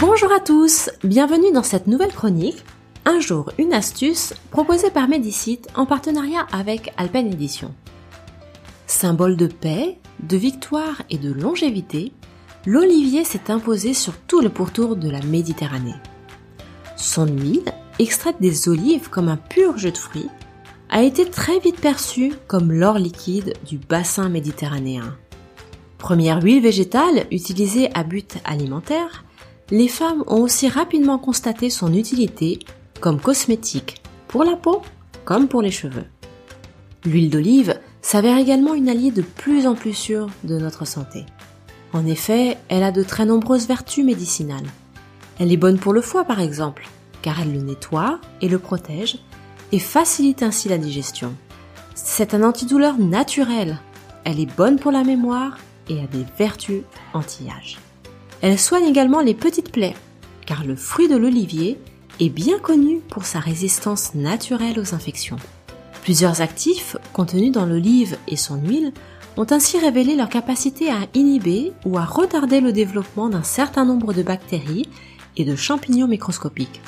Bonjour à tous, bienvenue dans cette nouvelle chronique. Un jour, une astuce proposée par Medicite en partenariat avec Alpen Edition. Symbole de paix, de victoire et de longévité, l'olivier s'est imposé sur tout le pourtour de la Méditerranée. Son huile, extraite des olives comme un pur jus de fruits, a été très vite perçue comme l'or liquide du bassin méditerranéen. Première huile végétale utilisée à but alimentaire, les femmes ont aussi rapidement constaté son utilité comme cosmétique pour la peau comme pour les cheveux. L'huile d'olive s'avère également une alliée de plus en plus sûre de notre santé. En effet, elle a de très nombreuses vertus médicinales. Elle est bonne pour le foie par exemple, car elle le nettoie et le protège et facilite ainsi la digestion. C'est un antidouleur naturel. Elle est bonne pour la mémoire et a des vertus anti-âge. Elle soigne également les petites plaies, car le fruit de l'olivier est bien connu pour sa résistance naturelle aux infections. Plusieurs actifs contenus dans l'olive et son huile ont ainsi révélé leur capacité à inhiber ou à retarder le développement d'un certain nombre de bactéries et de champignons microscopiques.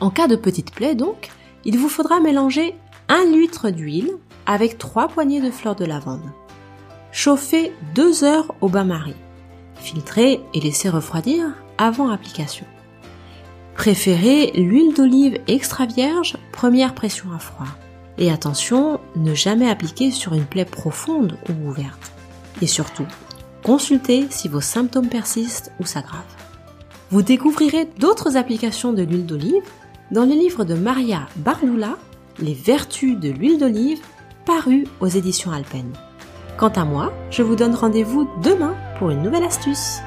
En cas de petite plaie donc, il vous faudra mélanger un litre d'huile avec trois poignées de fleurs de lavande. Chauffez 2 heures au bain-marie. Filtrez et laissez refroidir avant application. Préférez l'huile d'olive extra vierge, première pression à froid. Et attention, ne jamais appliquer sur une plaie profonde ou ouverte. Et surtout, consultez si vos symptômes persistent ou s'aggravent. Vous découvrirez d'autres applications de l'huile d'olive dans le livre de Maria Barlula, Les vertus de l'huile d'olive, paru aux éditions Alpen. Quant à moi, je vous donne rendez-vous demain pour une nouvelle astuce.